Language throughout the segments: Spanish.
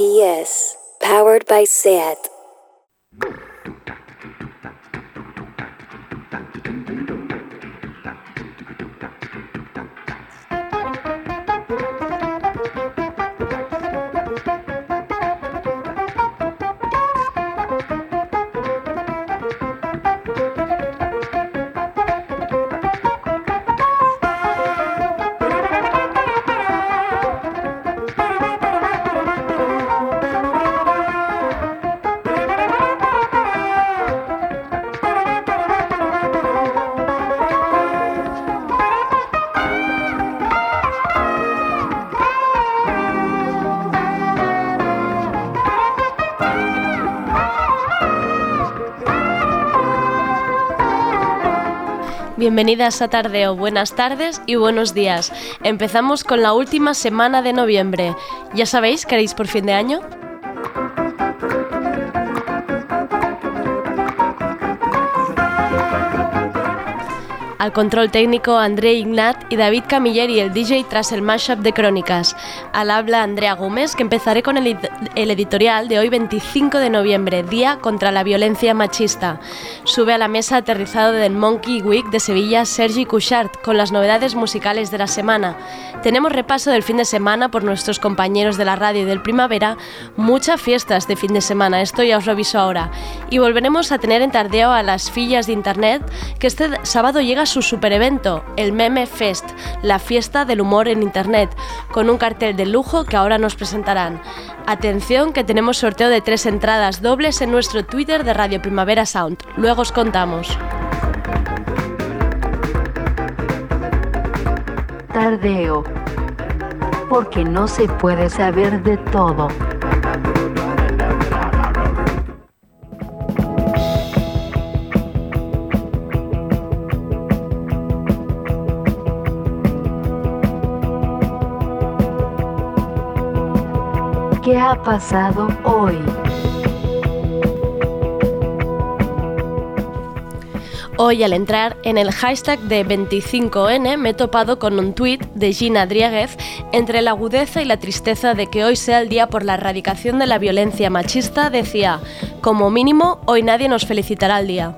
PS, powered by SAT. Bienvenidas a Tardeo, buenas tardes y buenos días. Empezamos con la última semana de noviembre. ¿Ya sabéis, queréis por fin de año? Al control técnico André Ignat y David Camilleri, el DJ tras el mashup de Crónicas. Al habla Andrea Gómez, que empezaré con el, el, editorial de hoy 25 de noviembre, Día contra la Violencia Machista. Sube a la mesa aterrizado del Monkey Week de Sevilla Sergi Couchard con las novedades musicales de la semana. Tenemos repaso del fin de semana por nuestros compañeros de la radio y del primavera, muchas fiestas de fin de semana, esto ya os lo aviso ahora. Y volveremos a tener en tardeo a las fillas de internet, que este sábado llega su super evento, el Meme Fest, la fiesta del humor en Internet, con un cartel de lujo que ahora nos presentarán. Atención que tenemos sorteo de tres entradas dobles en nuestro Twitter de Radio Primavera Sound. Luego os contamos. Tardeo. Porque no se puede saber de todo. Pasado hoy? Hoy al entrar en el hashtag de 25N me he topado con un tuit de Gina Drieguez entre la agudeza y la tristeza de que hoy sea el día por la erradicación de la violencia machista, decía, como mínimo, hoy nadie nos felicitará el día.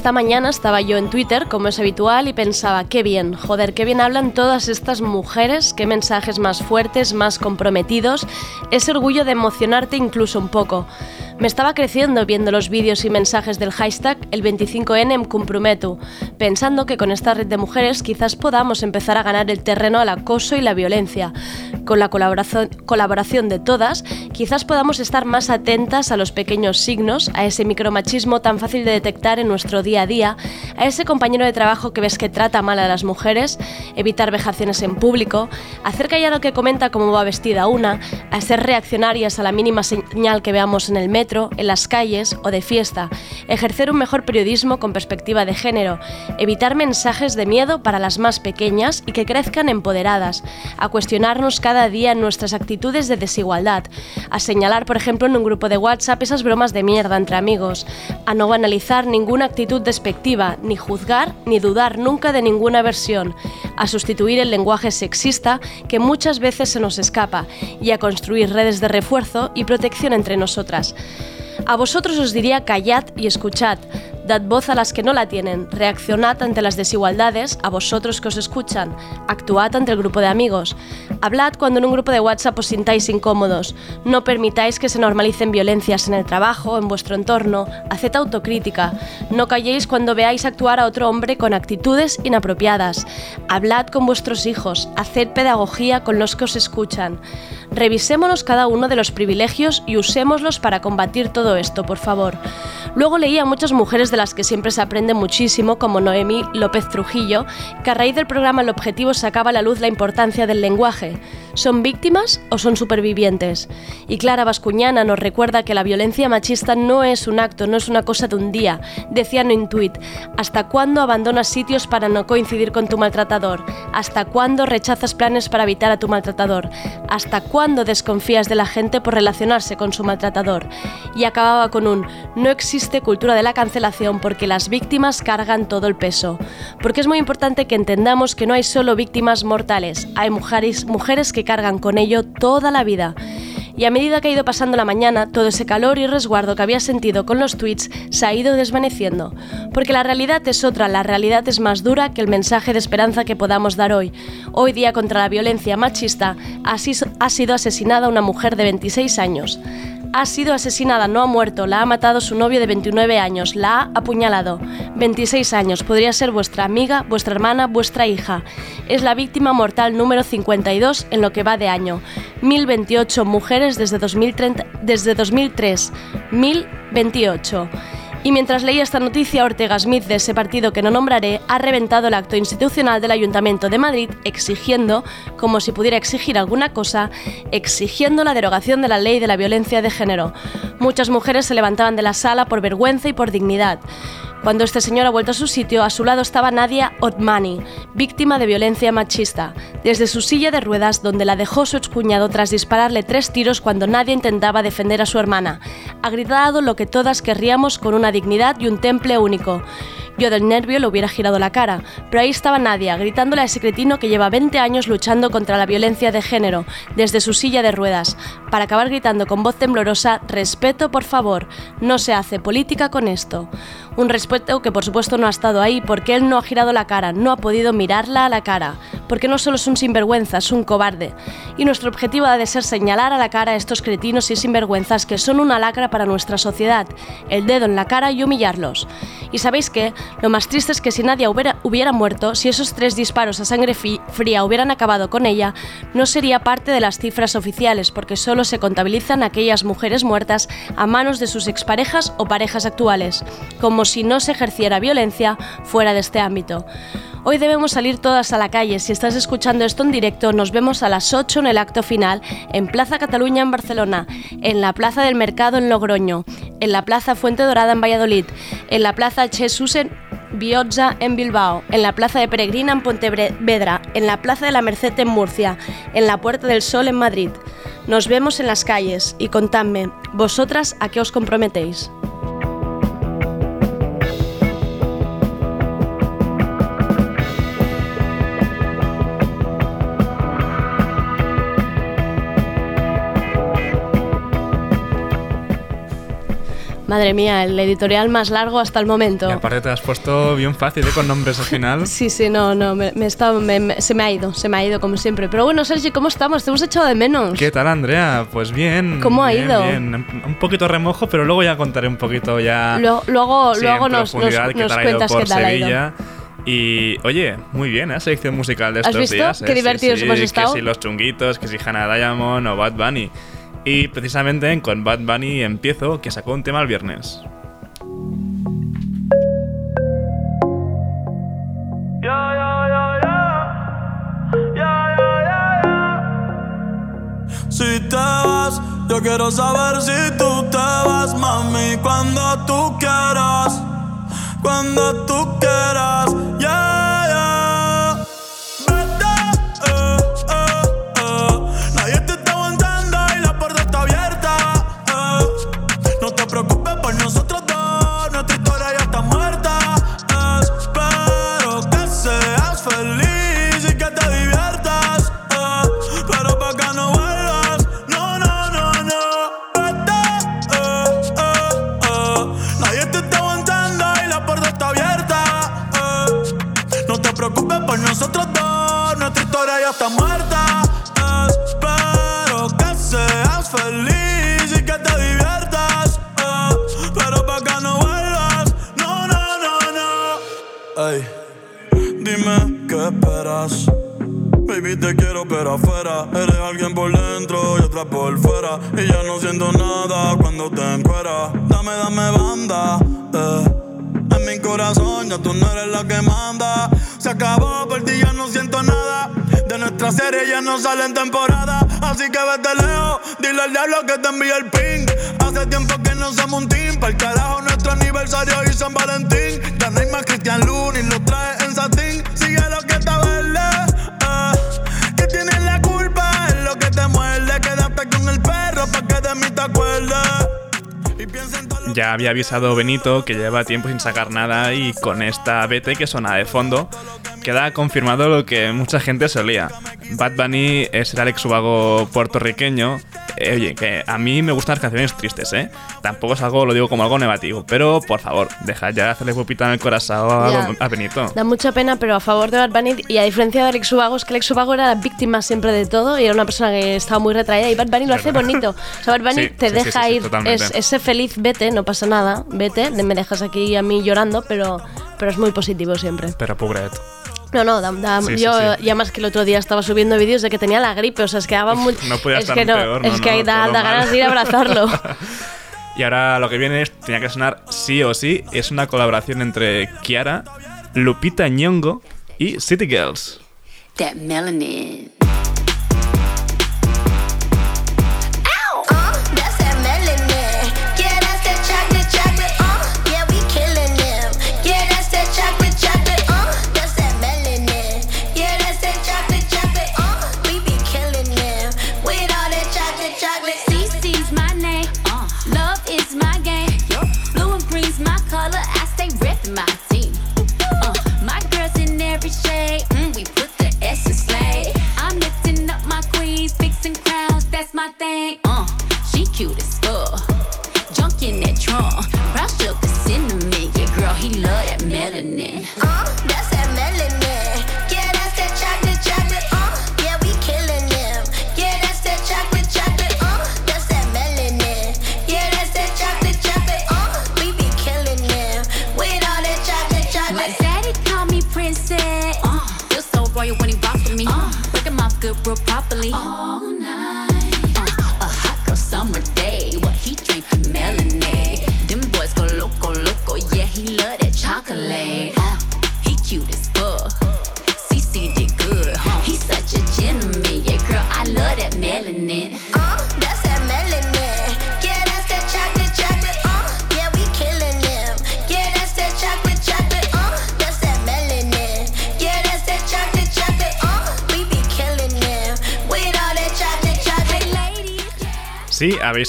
Esta mañana estaba yo en Twitter, como es habitual, y pensaba, qué bien, joder, qué bien hablan todas estas mujeres, qué mensajes más fuertes, más comprometidos, ese orgullo de emocionarte incluso un poco. Me estaba creciendo viendo los vídeos y mensajes del hashtag el 25N me comprometo, pensando que con esta red de mujeres quizás podamos empezar a ganar el terreno al acoso y la violencia. Con la colaboración, de todas, quizás podamos estar más atentas a los pequeños signos, a ese micromachismo tan fácil de detectar en nuestro día a día, a ese compañero de trabajo que ves que trata mal a las mujeres, evitar vejaciones en público, hacer callar al que comenta cómo va vestida una, a ser reaccionarias a la mínima señal que veamos en el metro, en las calles o de fiesta, ejercer un mejor periodismo con perspectiva de género, evitar mensajes de miedo para las más pequeñas y que crezcan empoderadas, a cuestionarnos cada día nuestras actitudes de desigualdad, a señalar, por ejemplo, en un grupo de WhatsApp esas bromas de mierda entre amigos, a no banalizar ninguna actitud despectiva, ni juzgar ni dudar nunca de ninguna versión, a sustituir el lenguaje sexista que muchas veces se nos escapa y a construir redes de refuerzo y protección entre nosotras. A vosotros os diría callad y escuchad, dad voz a las que no la tienen, reaccionad ante las desigualdades, a vosotros que os escuchan, actuad ante el grupo de amigos, hablad cuando en un grupo de WhatsApp os sintáis incómodos, no permitáis que se normalicen violencias en el trabajo, en vuestro entorno, haced autocrítica, no calléis cuando veáis actuar a otro hombre con actitudes inapropiadas, hablad con vuestros hijos, haced pedagogía con los que os escuchan. Revisémonos cada uno de los privilegios y usémoslos para combatir todo esto, por favor. Luego leí a muchas mujeres de las que siempre se aprende muchísimo, como Noemi López Trujillo, que a raíz del programa El Objetivo sacaba a la luz la importancia del lenguaje. ¿Son víctimas o son supervivientes? Y Clara Bascuñana nos recuerda que la violencia machista no es un acto, no es una cosa de un día. Decía en Intuit, ¿hasta cuándo abandonas sitios para no coincidir con tu maltratador? ¿Hasta cuándo rechazas planes para evitar a tu maltratador? ¿Hasta cuándo desconfías de la gente por relacionarse con su maltratador. Y acababa con un no existe cultura de la cancelación porque las víctimas cargan todo el peso. Porque es muy importante que entendamos que no hay solo víctimas mortales, hay mujeres, mujeres que cargan con ello toda la vida y a medida que ha ido pasando la mañana, todo ese calor y resguardo que había sentido con los tweets se ha ido desvaneciendo. Porque la realidad es otra, la realidad es más dura que el mensaje de esperanza que podamos dar hoy. Hoy día contra la violencia machista ha sido asesinada una mujer de 26 años ha sido asesinada, no ha muerto, la ha matado su novio de 29 años, la ha apuñalado. 26 años, podría ser vuestra amiga, vuestra hermana, vuestra hija. Es la víctima mortal número 52 en lo que va de año. 1028 mujeres desde, 2030, desde 2003. 1028. Y mientras leía esta noticia, Ortega Smith, de ese partido que no nombraré, ha reventado el acto institucional del Ayuntamiento de Madrid exigiendo, como si pudiera exigir alguna cosa, exigiendo la derogación de la ley de la violencia de género. Muchas mujeres se levantaban de la sala por vergüenza y por dignidad. Cuando este señor ha vuelto a su sitio, a su lado estaba Nadia Otmani, víctima de violencia machista, desde su silla de ruedas donde la dejó su excuñado tras dispararle tres tiros cuando nadie intentaba defender a su hermana. Ha gritado lo que todas querríamos con una dignidad y un temple único. Yo del nervio le hubiera girado la cara, pero ahí estaba Nadia, gritándole a ese cretino que lleva 20 años luchando contra la violencia de género, desde su silla de ruedas, para acabar gritando con voz temblorosa, respeto por favor, no se hace política con esto. Un respeto que por supuesto no ha estado ahí porque él no ha girado la cara, no ha podido mirarla a la cara, porque no solo es un sinvergüenza, es un cobarde. Y nuestro objetivo ha de ser señalar a la cara a estos cretinos y sinvergüenzas que son una lacra para nuestra sociedad, el dedo en la cara y humillarlos. Y sabéis qué, lo más triste es que si nadie hubiera, hubiera muerto, si esos tres disparos a sangre fría hubieran acabado con ella, no sería parte de las cifras oficiales, porque solo se contabilizan aquellas mujeres muertas a manos de sus exparejas o parejas actuales, como si no se ejerciera violencia fuera de este ámbito. Hoy debemos salir todas a la calle. Si estás escuchando esto en directo, nos vemos a las 8 en el acto final en Plaza Cataluña en Barcelona, en la Plaza del Mercado en Logroño, en la Plaza Fuente Dorada en Valladolid, en la Plaza Jesús en Biotza en Bilbao, en la Plaza de Peregrina en Pontevedra, en la Plaza de la Merced en Murcia, en la Puerta del Sol en Madrid. Nos vemos en las calles y contadme, ¿vosotras a qué os comprometéis? Madre mía, el editorial más largo hasta el momento. Y aparte te has puesto bien fácil ¿eh? con nombres al final. sí, sí, no, no, me, se me ha ido, se me ha ido como siempre. Pero bueno, Sergi, ¿cómo estamos? Te hemos echado de menos. ¿Qué tal, Andrea? Pues bien. ¿Cómo ha ido? Bien. Un poquito remojo, pero luego ya contaré un poquito ya. luego luego nos, nos, nos cuentas qué tal ha ido. Y oye, muy bien, ¿eh? Selección musical de estos ¿Has visto? días. Qué divertidos hemos estado. Que si los chunguitos, que si Hannah Diamond o Bad Bunny. Y precisamente con Bad Bunny empiezo, que sacó un tema el viernes. Si te vas, yo quiero saber si tú te vas, mami, cuando tú quieras, cuando tú quieras, yeah, yeah. fallu Baby, te quiero, pero afuera. Eres alguien por dentro y otra por fuera. Y ya no siento nada cuando te encueras. Dame, dame banda. eh. En mi corazón ya tú no eres la que manda. Se acabó, por ti ya no siento nada. De nuestra serie ya no sale en temporada. Así que vete lejos, dile al diablo que te envíe el ping. Hace tiempo que no somos un team. Para el carajo nuestro aniversario y San Valentín. Ya no hay más Cristian Lunis, lo trae en satín. de mí te acuerdes. Y piensa en ya había avisado Benito que lleva tiempo sin sacar nada y con esta BT que suena de fondo queda confirmado lo que mucha gente solía. Bad Bunny es el Alex Ubago puertorriqueño. Eh, oye, que a mí me gustan las canciones tristes, ¿eh? Tampoco es algo, lo digo como algo negativo, pero por favor, deja ya hacerle pupita en el corazón a, a Benito. Da mucha pena, pero a favor de Bad Bunny y a diferencia de Alex Ubago, es que Alex Ubago era la víctima siempre de todo y era una persona que estaba muy retraída y Bad Bunny lo hace bonito. O sea, Bad Bunny Sí, te sí, deja sí, ir, es, ese feliz, vete, no pasa nada, vete, me dejas aquí a mí llorando, pero, pero es muy positivo siempre. Pero pobret. No, no, da- da- Sí, sí, yo sí. ya más que el otro día estaba subiendo vídeos de que tenía la gripe, o sea, es que daba muy... no podía es estar que no, peor, no, es que no, da, ganas de ir a abrazarlo. Y ahora lo que viene es, tenía que sonar sí o sí, es una colaboración entre Kiara, Lupita Nyong'o y City Girls. that melanin.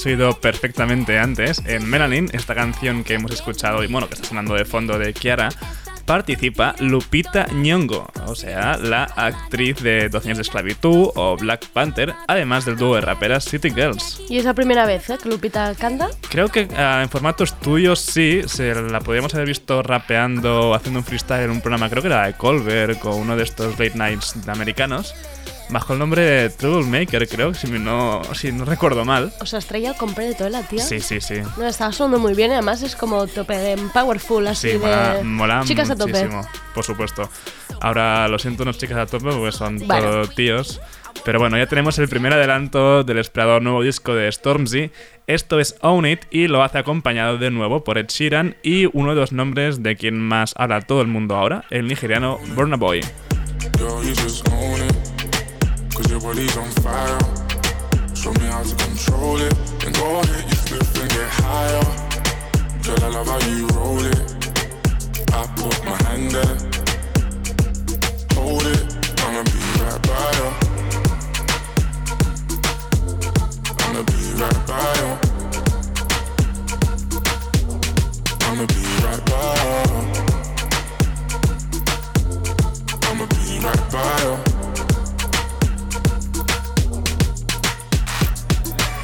Habéis oído perfectamente antes. En Melanin, esta canción que hemos escuchado y bueno, que está sonando de fondo de Kiara, participa Lupita Nyong'o, o sea, la actriz de 12 años de esclavitud o Black Panther, además del dúo de raperas City Girls. y es la primera vez ¿eh? que Lupita canta. Creo que ah, en formato estudio sí, se la podríamos haber visto rapeando, haciendo un freestyle en un programa, creo que era de Colbert o uno de estos late nights americanos, bajo el nombre de Troublemaker, creo, si no, si no recuerdo mal. O sea, estrella completo, ¿eh, la tía? Sí, sí, sí. No, estaba sonando muy bien y además es como tope de powerful, así Sí, mola, de mola chicas a tope. por supuesto. Ahora, lo siento, unos chicas a tope porque son Bueno. todo tíos. Pero bueno, ya tenemos el primer adelanto del esperado nuevo disco de Stormzy. Esto es Own It y lo hace acompañado de nuevo por Ed Sheeran y uno de los nombres de quien más habla todo el mundo ahora, el nigeriano Burna Boy. Girl, Cause your body's on fire. Show me how to control it. Then go ahead, you flip and get higher. Girl, I love how you roll it. I put my hand there. Hold it. I'ma be right by you. I'ma be right by you. I'ma be right by you. I'ma be right by you.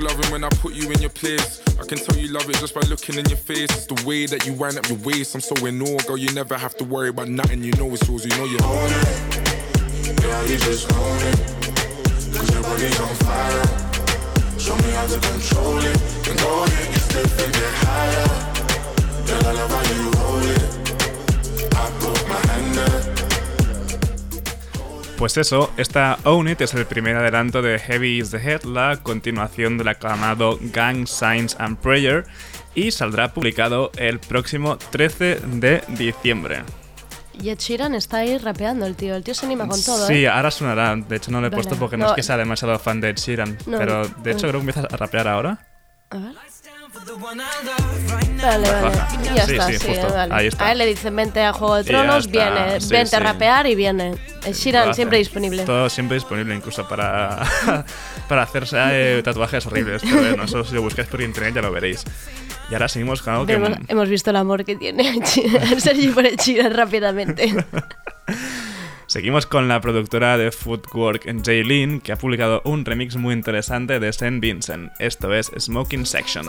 Fuck loving when I put you in your place. I can tell you love it just by looking in your face. It's the way that you wind up your waist. I'm so in awe, girl. You never have to worry about nothing. You know it's yours. You know you own it. Girl, you just own it. Cause your body's on fire. Show me how to control it. Then go ahead, you slip and get higher. Girl, I love how you roll it. I put my hand there. Pues eso, esta Own It es el primer adelanto de Heavy is the Head, la continuación del aclamado Gang Signs and Prayer, y saldrá publicado el próximo 13 de diciembre. Y Ed Sheeran está ahí rapeando el tío. El tío se anima con todo, Sí, ¿eh? ahora sonará. De hecho, no lo he Vale. puesto porque no, No. es que sea demasiado fan de Ed Sheeran. No, pero de hecho, creo que empieza a rapear ahora. A ver. Vale, vale. baja. Ya Sí, está, sí, sí, vale. Ahí está. A él le dicen vente a Juego de Y Tronos, viene. Sí, vente a rapear y viene. El Sheeran Lo siempre disponible. Todo siempre disponible, incluso para, para hacerse eh, tatuajes horribles. Pero bueno, eso si lo buscáis por internet ya lo veréis. Y ahora seguimos con algo que... Hemos, hemos visto el amor que tiene Sergi por el Sheeran rápidamente. Seguimos con la productora de Footwork, Jaylin, que ha publicado un remix muy interesante de St. Vincent. Esto es Smoking Section.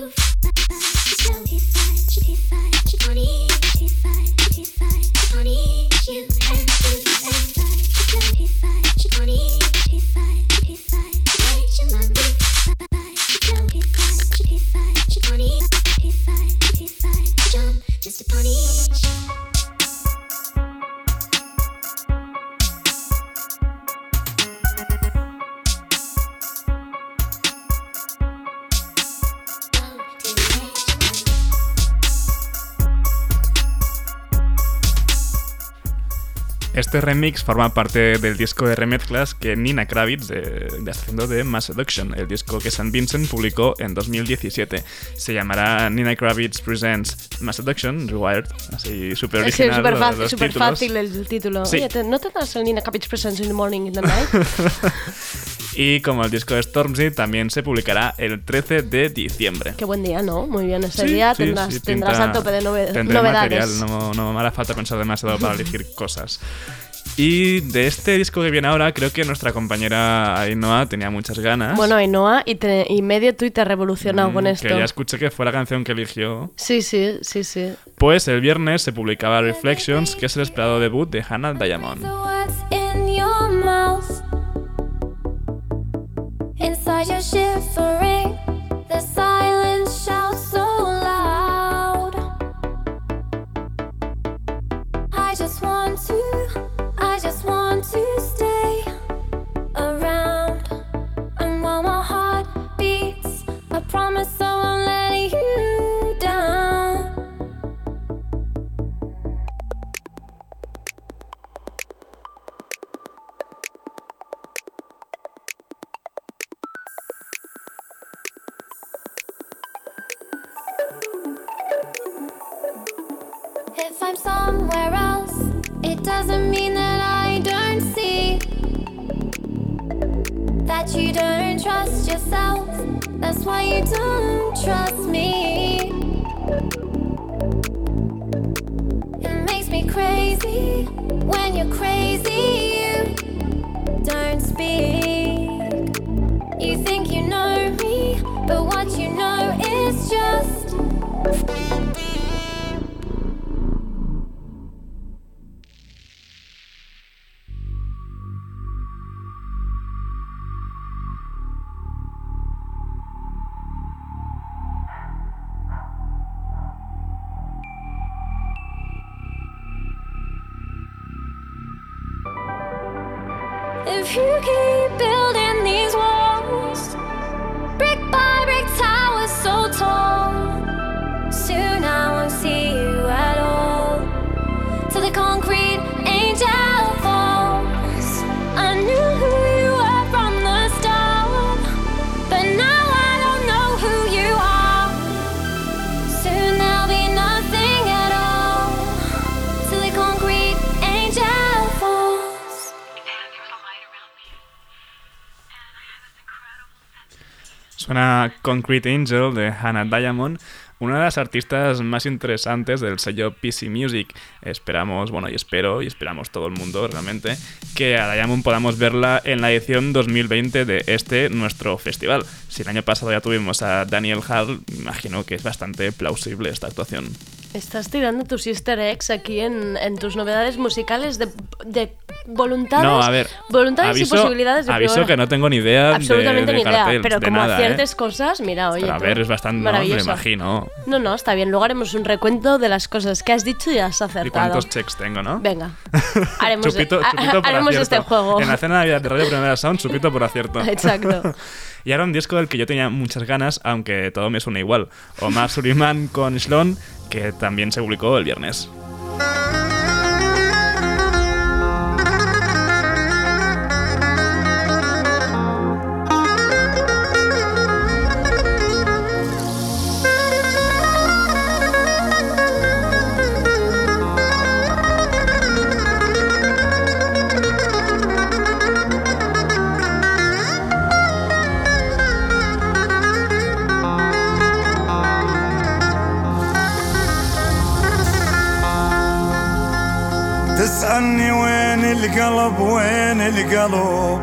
roof. She's 25, she's 25, she's 20. Este remix forma parte del disco de remezclas que Nina Kravitz de, de está haciendo de Mass Seduction, el disco que St. Vincent publicó en 2017. Se llamará Nina Kravitz Presents Mass Seduction Rewired, así súper que es original. súper fácil, títulos. fácil el título. Sí. Oye, ¿te- ¿no tendrás el Nina Cabbage Presents in the morning in the night? Y como el disco de Stormzy, también se publicará el 13 de diciembre. Qué buen día, ¿no? Muy bien, ese Sí, día sí, tendrás, sí, tendrás pinta- a tope de nove- tendré novedades. material, no, no me hará falta pensar demasiado para elegir cosas. Y de este disco que viene ahora, creo que nuestra compañera Ainhoa tenía muchas ganas. Bueno, Ainhoa, y, te- y medio Twitter revolucionado Mm, con esto. Que ya escuché que fue la canción que eligió. Sí, sí, sí, sí. Pues el viernes se publicaba Reflections, que es el esperado debut de Hannah Diamond. Your shivering, the silence shouts so loud. I just want to, I just want to stay you don't trust yourself. That's why you don't trust me. It makes me crazy when you're crazy. You don't speak. Concrete Angel de Hannah Diamond, una de las artistas más interesantes del sello PC Music. Esperamos, bueno, y espero, y esperamos todo el mundo realmente, que a Diamond podamos verla en la edición 2020 de este nuestro festival. Si el año pasado ya tuvimos a Daniel Hall, imagino que es bastante plausible esta actuación. Estás tirando tus easter eggs aquí en, en tus novedades musicales de, de voluntades, No, a ver. voluntades aviso, y posibilidades de Aviso que no tengo ni idea de- Absolutamente de, ni idea, cartel, pero de como nada, ¿eh? aciertes cosas, mira, oye. Pero a ver, es bastante, no, me maravilloso. imagino. No, no, está bien. Luego haremos un recuento de las cosas que has dicho y has ¿Y acertado. cuántos checks tengo, no? Venga, haremos, Chupito, ha- chupito por haremos acierto. este juego. En la cena de Navidad de Radio Primera Sound, chupito por acierto. Exacto. y ahora un disco del que yo tenía muchas ganas, aunque todo me suena igual. Omar Suleiman con Shlon, que también se publicó el viernes. القلب وين القلب؟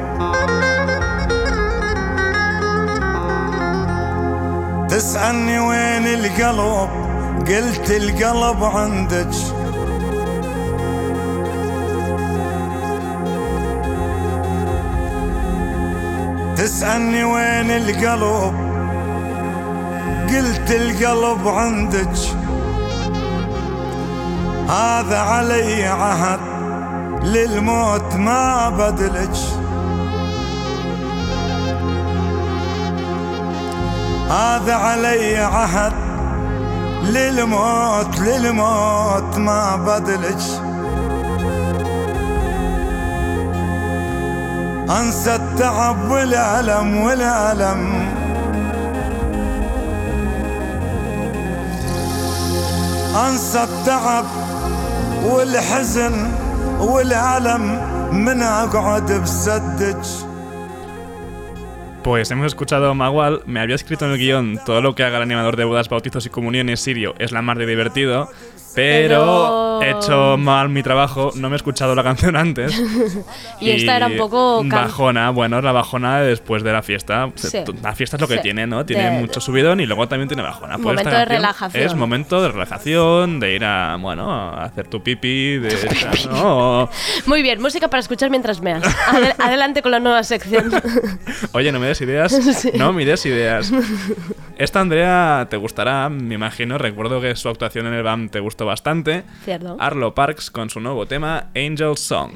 تسألني وين القلب؟ قلت القلب عندك. تسألني وين القلب؟ قلت القلب عندك. هذا علي عهد. للموت ما بدلج. هذا علي عهد. للموت للموت ما بدلج. أنسى التعب والألم والألم. أنسى التعب والحزن. Pues hemos escuchado Magual, me había escrito en el guion todo lo que haga el animador de bodas, bautizos y comuniones sirio es la mar de divertido, pero Pero- he hecho mal mi trabajo, no me he escuchado la canción antes. Y esta era un poco Bajona, bueno, es la bajona después de la fiesta. Sí. La fiesta es lo que Sí. tiene, ¿no? Tiene De- mucho subidón y luego también tiene bajona. Pues Momento de relajación. Es momento de relajación, de ir a, bueno, a hacer tu pipi, de... ¿no? Muy bien, música para escuchar mientras meas. Adel- adelante con la nueva sección. Oye, no me des ideas. Sí. No me des ideas. Esta Andrea te gustará, me imagino. Recuerdo que su actuación en el BAM te gustó bastante. Cierto. Arlo Parks con su nuevo tema Angel Song.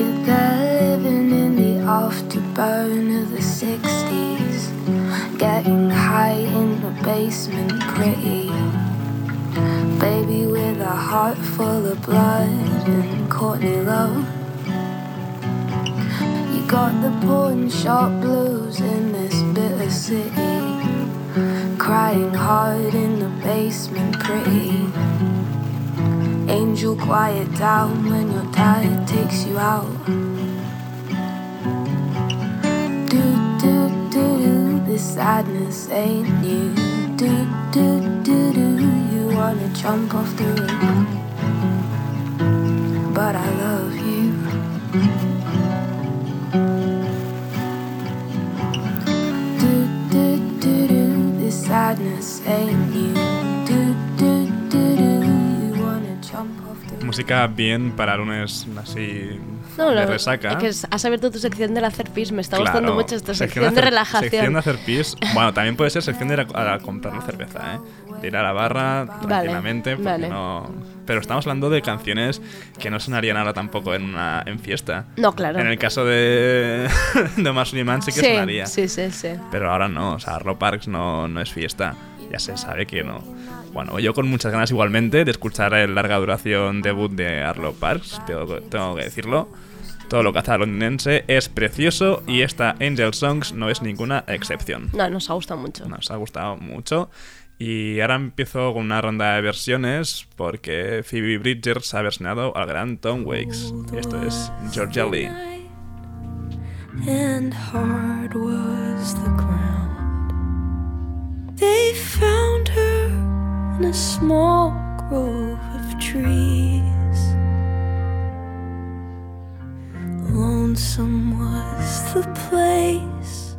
You got living in the afterburn of the 60s. Getting high in the basement, pretty. Baby with a heart full of blood and Courtney Love. You got the pawn shop blues in this bitter city. Crying hard in the basement, pretty. Angel, quiet down when your dad takes you out. Do, do, do, this sadness ain't new. Do, do, do, do, wanna jump off the roof. But I love you. Música bien para lunes así No, de resaca. es que has abierto tu sección del hacer pis. Me está Claro, gustando mucho esta sección, de, hacer- relajación. Sección de hacer pis. Bueno, también puede ser sección de ir a, a comprar la cerveza, ¿eh? De ir a la barra tranquilamente. porque vale. no- Pero estamos hablando de canciones que no sonarían ahora tampoco en, una, en fiesta. No, claro. En el caso de, de Omar Suleiman sí que sí, sonaría. sí, sí, sí. Pero ahora no, o sea, Arlo Parks no, no es fiesta. Ya se sabe que no. Bueno, yo con muchas ganas igualmente de escuchar el larga duración debut de Arlo Parks, tengo, tengo que decirlo. Todo lo que hace londinense es precioso y esta Angel Songs no es ninguna excepción. No, nos ha gustado mucho. Nos ha gustado mucho Y ahora empiezo con una ronda de versiones porque Phoebe Bridgers ha versionado al gran Tom Waits. Esto es Georgia Lee. and hard was the ground. They found her in a small grove of trees. Lonesome was the place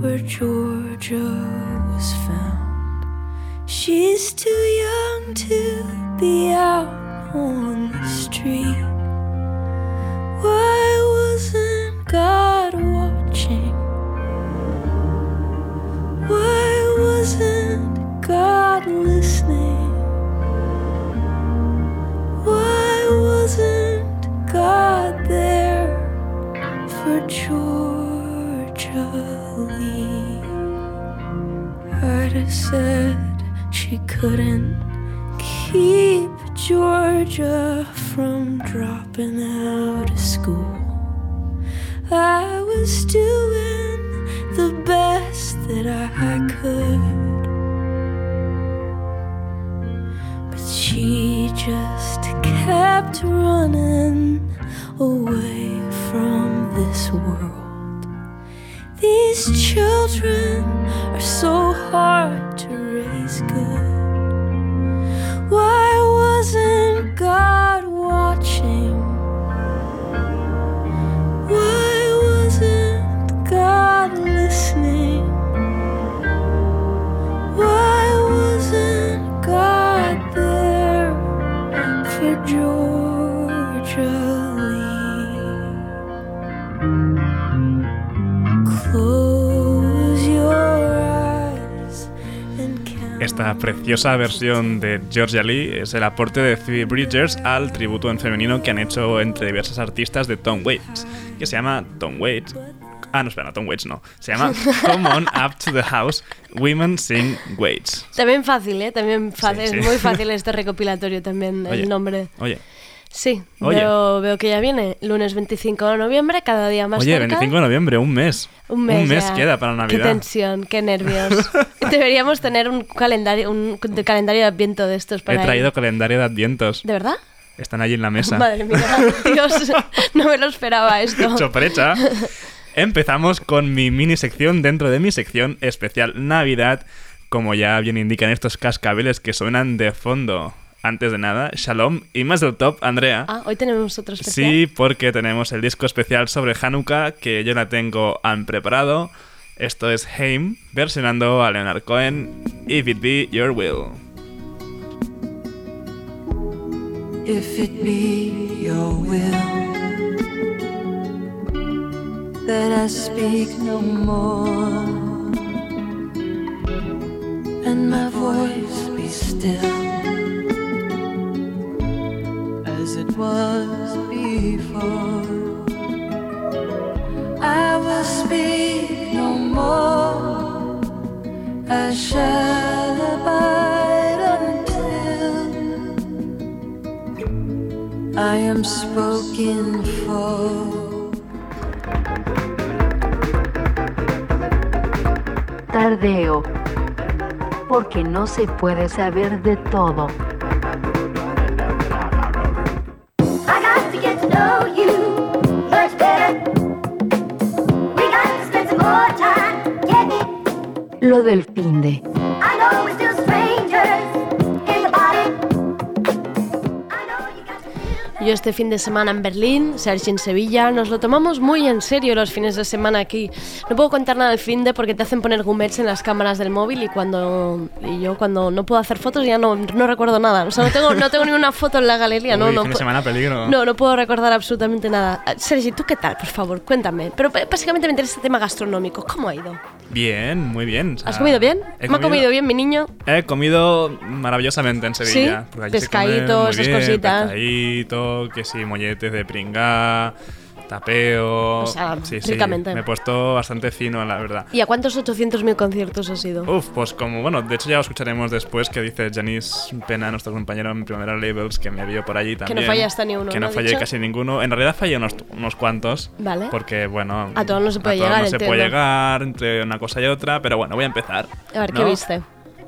where Georgia was found. She's too young to be out on the street. Why wasn't God watching? Why dropping out of school. I was doing the best that I could. But she just kept running away from this world. These children are so hard Esta preciosa versión de Georgia Lee es el aporte de Phoebe Bridgers al tributo en femenino que han hecho entre diversas artistas de Tom Waits, que se llama Tom Waits. Ah, no, espera, Tom Waits no. Se llama Come On Up to the House, Women Sing Waits. También fácil, ¿eh? También fácil, sí. es muy fácil este recopilatorio también, Oye, el nombre. Oye, Sí, Oye. Veo, veo que ya viene. Lunes 25 de noviembre, cada día más oye, cerca. 25 de noviembre, un mes. Un mes, ya. queda para Qué Navidad. tensión, qué nervios. Deberíamos tener un calendario, un calendario de adviento de estos He para traído ahí. calendario de advientos. ¿De verdad? Están allí en la mesa. Madre mía, Dios, no me lo esperaba esto. Sorpresa. Empezamos con mi mini sección dentro de mi sección especial Navidad, como ya bien indican estos cascabeles que suenan de fondo. Antes de nada, Shalom y más del top, Andrea. Ah, hoy tenemos otro especial. Sí, porque tenemos el disco especial sobre Hanukkah que yo la tengo han preparado. Esto es Haim, versionando a Leonard Cohen, If It Be Your Will. If it be your will that I speak no more and my voice be still as it was before, I will speak no more. I shall abide until I am spoken for. Tardeo. Porque no se puede saber de todo. Del fin de. Yo este fin de semana en Berlín, Sergi en Sevilla, nos lo tomamos muy en serio los fines de semana aquí. No puedo contar nada del fin de porque te hacen poner gumets en las cámaras del móvil y cuando y yo cuando no puedo hacer fotos ya no, no recuerdo nada. O sea, no tengo, no tengo ninguna foto en la galería. no, Uy, no, fin de semana peligro. no, no puedo recordar absolutamente nada. Sergi, ¿tú qué tal? Por favor, cuéntame. Pero básicamente me interesa el tema gastronómico. ¿Cómo ha ido? Bien, muy bien. o sea, ¿Has comido bien? he ¿Me ha comido bien mi niño? He comido maravillosamente en Sevilla. Sí, porque allí se come pescadito, muy esas cositas. Pescadito, que sí, molletes de pringá, tapeo. O sea, sí, sí, ricamente. Me he puesto bastante fino, la verdad. ¿Y a cuántos 800.000 conciertos has ido? Uf, pues como, bueno, de hecho ya lo escucharemos después que dice Janice Pena, nuestro compañero en Primera Labels, que me vio por allí también. fallaste ni uno, Que ¿no? no ¿Ha fallé dicho? casi ninguno. En realidad fallé unos, unos cuantos. Vale. Porque, bueno... A todos no se puede a todos llegar, no se puede llegar entre una cosa y otra, pero bueno, voy a empezar. A ver, ¿qué ¿no? viste?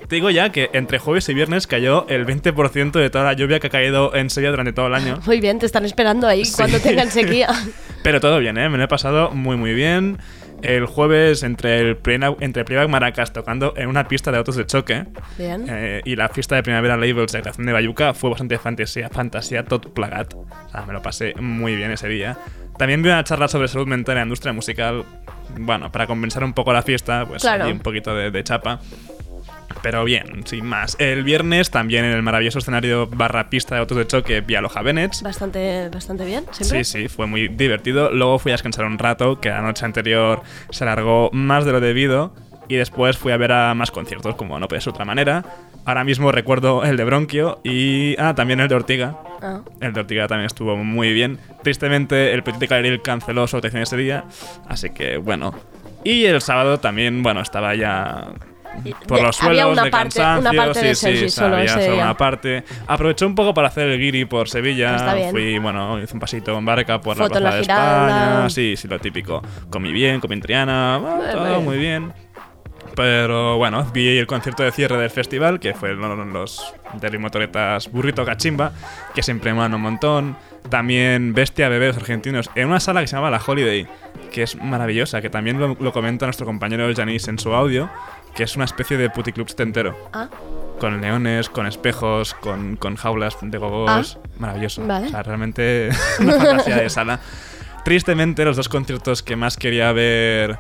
Te digo ya que entre jueves y viernes cayó el 20% de toda la lluvia que ha caído en Sevilla durante todo el año. Muy bien, te están esperando ahí Sí. cuando tengan sequía. Pero todo bien, ¿eh? Me lo he pasado muy, muy bien. El jueves entre el entre Playback Maracas tocando en una pista de autos de choque Bien. eh, y la fiesta de primavera Labels de creación de Bayuca fue bastante fantasía, fantasía tot plagat. O sea, me lo pasé muy bien ese día. También vi una charla sobre salud mental en la industria musical. Bueno, para compensar un poco la fiesta, pues Claro. un poquito de, de chapa. Pero bien, sin más. El viernes también en el maravilloso escenario barra pista de autos de choque vía Loja Benets. Bastante, bastante bien, siempre. Sí, sí, fue muy divertido. Luego fui a descansar un rato, que la noche anterior se alargó más de lo debido. Y después fui a ver a más conciertos, como no puede ser de otra manera. Ahora mismo recuerdo el de Bronquio y. Ah, también el de Ortiga. Ah. El de Ortiga también estuvo muy bien. Tristemente, el Petit Caleril canceló su actuación ese día. Así que, bueno. Y el sábado también, bueno, estaba ya. Por los había suelos una de parte- cansancio, una parte de sí, Sergi sí, solo había ese solo día. una parte. Aproveché un poco para hacer el guiri por Sevilla. Fui, bueno, hice un pasito en barca por Foto la en la Plaza de. España. Sí, sí, lo típico. Comí bien, comí en Triana, bueno, Eh, todo muy bien. Pero bueno, vi el concierto de cierre del festival, que fue lo- los de motoretas Burrito Cachimba, que siempre molan un montón. También Bestia Bebés Argentinos, en una sala que se llama La Holiday, que es maravillosa, que también lo, lo comenta nuestro compañero Janice en su audio, que es una especie de puticlub entero. Ah, Con leones, con espejos, con, con jaulas de gogos. Maravilloso. vale. O sea, realmente una fantasía de sala. Tristemente, los dos conciertos que más quería ver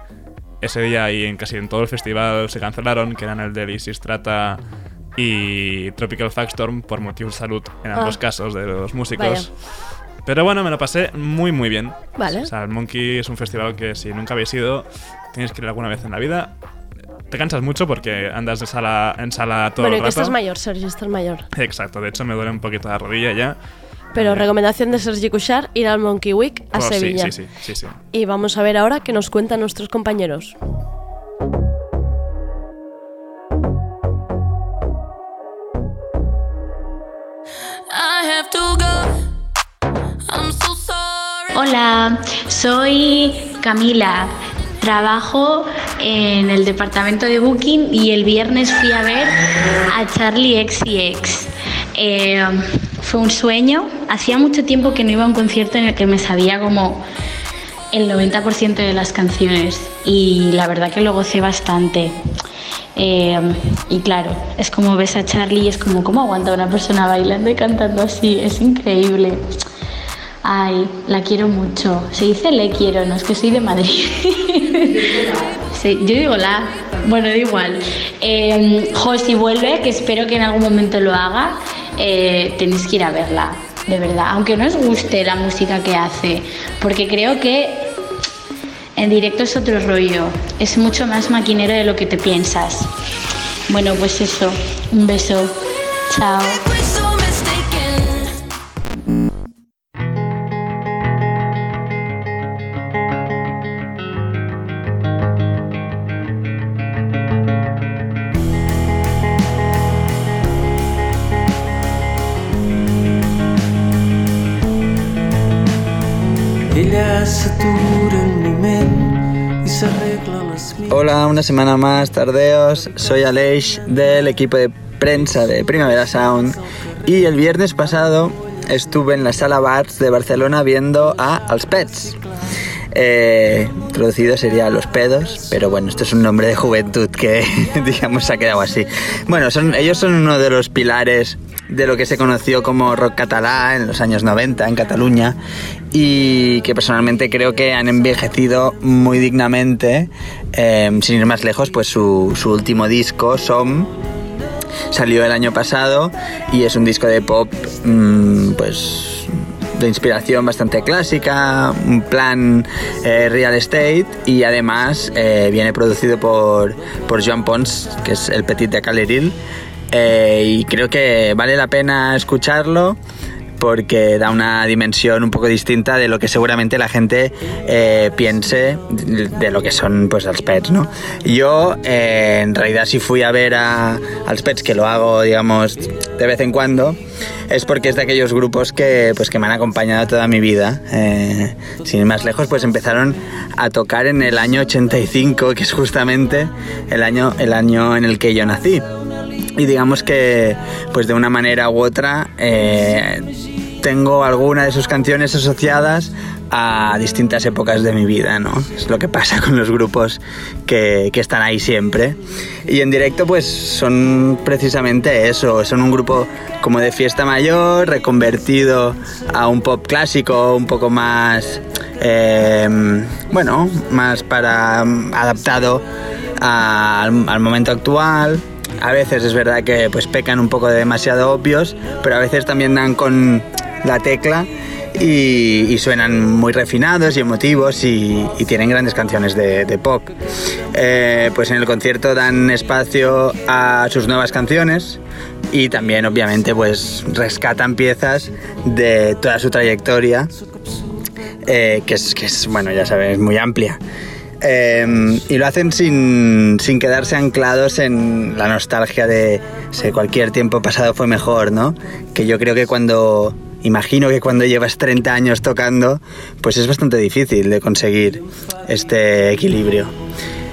ese día y en casi en todo el festival se cancelaron, que eran el de Lizzy Strata y Tropical Factstorm, por motivos de salud en ambos Ah. casos de los músicos. Vaya. Pero bueno, me lo pasé muy, muy bien. Vale. O sea, el Monkey es un festival que si nunca habéis ido, tienes que ir alguna vez en la vida. Te cansas mucho porque andas de sala en sala todo bueno, y el que rato. estás mayor, Sergio, estás mayor. Exacto, de hecho me duele un poquito la rodilla ya. Pero recomendación de Sergi Cushar, ir al Monkey Week a Oh, Sevilla. Sí, sí, sí, sí. Y vamos a ver ahora qué nos cuentan nuestros compañeros. Hola, soy Camila. Trabajo en el departamento de Booking y el viernes fui a ver a Charlie XCX. Eh, fue un sueño. Hacía mucho tiempo que no iba a un concierto en el que me sabía como el 90% de las canciones y la verdad que lo gocé bastante. Eh, y claro, es como ves a Charlie y es como cómo aguanta una persona bailando y cantando así, es increíble. Ay, la quiero mucho. Se dice le quiero, no es que soy de Madrid. Sí, yo digo la. Bueno, da igual. Eh, jo, si vuelve, que espero que en algún momento lo haga, eh, tenéis que ir a verla, de verdad. Aunque no os guste la música que hace, porque creo que en directo es otro rollo. Es mucho más maquinero de lo que te piensas. Bueno, pues eso. Un beso. Chao. Hola, una semana más, tardeos. Soy Aleix del equipo de prensa de Primavera Sound y el viernes pasado estuve en la sala Bars de Barcelona viendo a Als Pets. Eh, traducido sería Los Pedos, pero bueno, esto es un nombre de juventud que digamos ha quedado así. Bueno, ellos son uno de los pilares de lo que se conoció como rock catalá en los años 90 en Cataluña y que personalmente creo que han envejecido muy dignamente. Eh, sin ir más lejos, pues su, su último disco, Som, salió el año pasado y es un disco de pop mm, pues de inspiración bastante clásica, un plan eh, real estate y además eh, viene producido por, por Joan Pons, que es el petit de Caleril eh, y creo que vale la pena escucharlo porque da una dimensión un poco distinta de lo que seguramente la gente eh, piense de lo que son pues los pets, ¿no? Yo eh, en realidad si fui a ver a, als pets, que lo hago digamos de vez en cuando, es porque es de aquellos grupos que, pues, que me han acompañado toda mi vida. Eh, sin ir más lejos, pues empezaron a tocar en el año 85, que es justamente el año, el año en el que yo nací. Y digamos que pues de una manera u otra eh, tengo alguna de sus canciones asociadas a distintas épocas de mi vida, ¿no? Es lo que pasa con los grupos que, que están ahí siempre. Y en directo pues son precisamente eso, son un grupo como de fiesta mayor, reconvertido a un pop clásico, un poco más, eh, bueno, más para adaptado a- al, al momento actual. A veces es verdad que pues pecan un poco de demasiado obvios, pero a veces también dan con la tecla y, y suenan muy refinados y emotivos y, y tienen grandes canciones de, de pop. Eh, pues en el concierto dan espacio a sus nuevas canciones y también obviamente pues rescatan piezas de toda su trayectoria eh, que, es, que es, bueno, ya sabes, muy amplia. Eh, y lo hacen sin, sin quedarse anclados en la nostalgia de si cualquier tiempo pasado fue mejor, ¿no? Que yo creo que cuando, imagino que cuando llevas 30 años tocando, pues es bastante difícil de conseguir este equilibrio.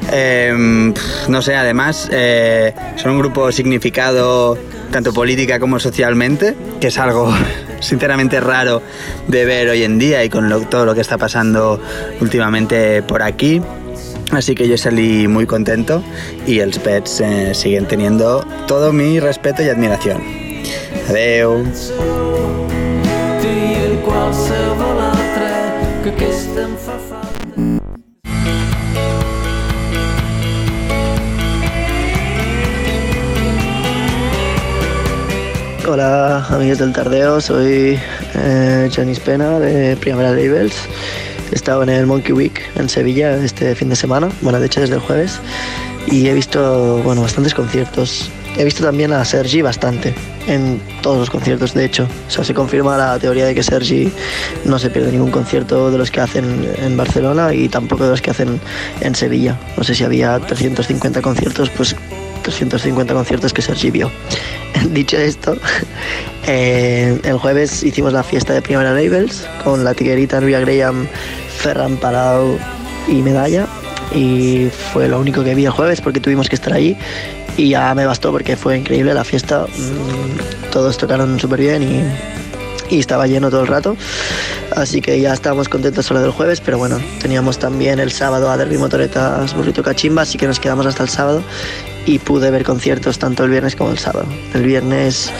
Pf, no sé, además eh, son un grupo significado tanto política como socialmente, que es algo sinceramente raro de ver hoy en día y con todo lo que está pasando últimamente por aquí. Así que yo salí muy contento y els pets siguen teniendo todo mi respeto y admiración. Adeu. Hola amigos del Tardeo, soy eh, Janis Pena de Primavera Labels. He estado en el Monkey Week en Sevilla este fin de semana, bueno de hecho desde el jueves, y he visto bueno, bastantes conciertos. He visto también a Sergi bastante, en todos los conciertos de hecho. O sea, se confirma la teoría de que Sergi no se pierde ningún concierto de los que hacen en Barcelona y tampoco de los que hacen en Sevilla. No sé si había 350 conciertos, pues 350 conciertos que Sergi vio. Dicho esto, eh, el jueves hicimos la fiesta de Primavera Labels con la tiguerita Nuria Graham, Ferran Palau y Medalla. Y fue lo único que vi el jueves porque tuvimos que estar allí. Y ya me bastó porque fue increíble la fiesta. mm, Todos tocaron súper bien y, y estaba lleno todo el rato. Así que ya estábamos contentos solo del jueves, pero bueno, teníamos también el sábado a Derby Motoretas Burrito Cachimba, así que nos quedamos hasta el sábado y pude ver conciertos tanto el viernes como el sábado. El viernes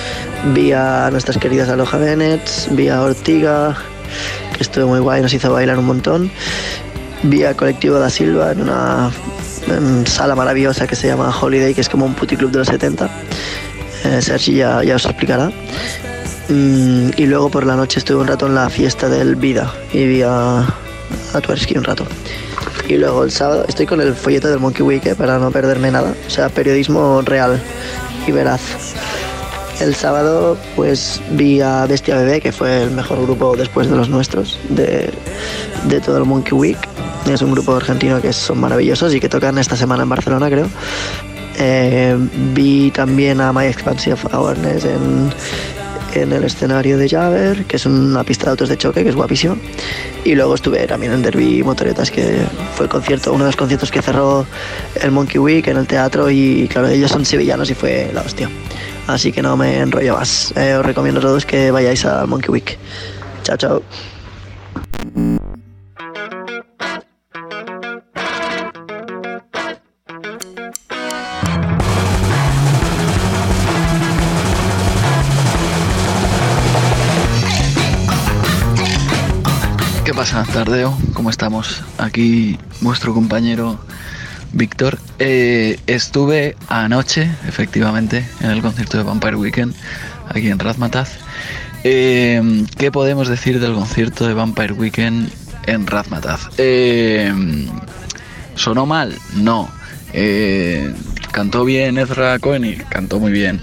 vi a nuestras queridas Aloha Bennett, vi a Ortiga, que estuvo muy guay, nos hizo bailar un montón. Vi a Colectivo da Silva en una sala maravillosa que se llama Holiday, que es como un puticlub de los 70. Eh, Sergi ya, ya os explicará. Mm, y luego por la noche estuve un rato en la fiesta del Vida y vi a, a un rato. Y luego el sábado estoy con el folleto del Monkey Week para no perderme nada. O sea, periodismo real y veraz. El sábado pues vi a Bestia Bebé, que fue el mejor grupo después de los nuestros de, de todo el Monkey Week. Es un grupo argentino que son maravillosos y que tocan esta semana en Barcelona, creo. Eh, vi también a My Expansive Awareness en, en el escenario de Javer, que es una pista de autos de choque, que es guapísimo. Y luego estuve también en Derby Motoretas, que fue concierto, uno de los conciertos que cerró el Monkey Week en el teatro. Y claro, ellos son sevillanos y fue la hostia. Así que no me enrollo más. Eh, os recomiendo a todos que vayáis al Monkey Week. Chao, chao. Pasa, Tardeo? ¿Cómo estamos? Aquí vuestro compañero Víctor. Eh, estuve anoche, efectivamente, en el concierto de Vampire Weekend, aquí en Razmataz. Eh, ¿Qué podemos decir del concierto de Vampire Weekend en Razmataz? Eh, ¿Sonó mal? No. ¿Cantó bien Ezra Koenig? Cantó muy bien.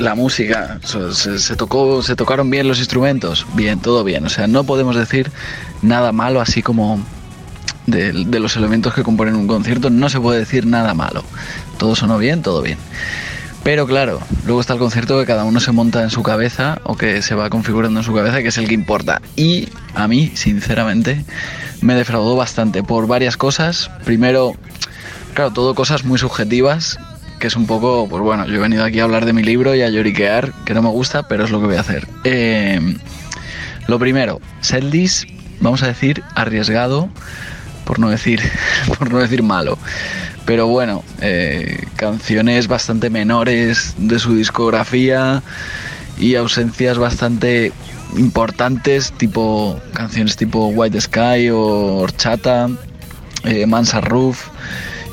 La música, se tocó, se tocaron bien los instrumentos, bien, todo bien. O sea, no podemos decir nada malo así como de, de los elementos que componen un concierto, no se puede decir nada malo. Todo sonó bien, todo bien. Pero claro, luego está el concierto que cada uno se monta en su cabeza o que se va configurando en su cabeza, que es el que importa. Y a mí, sinceramente, me defraudó bastante por varias cosas. Primero, claro, todo cosas muy subjetivas que es un poco, pues bueno, yo he venido aquí a hablar de mi libro y a lloriquear, que no me gusta, pero es lo que voy a hacer. Eh, lo primero, setlist, vamos a decir, arriesgado, por no decir, por no decir malo. Pero bueno, eh, canciones bastante menores de su discografía y ausencias bastante importantes, tipo canciones tipo White Sky o Horchata, eh, Mansa Roof.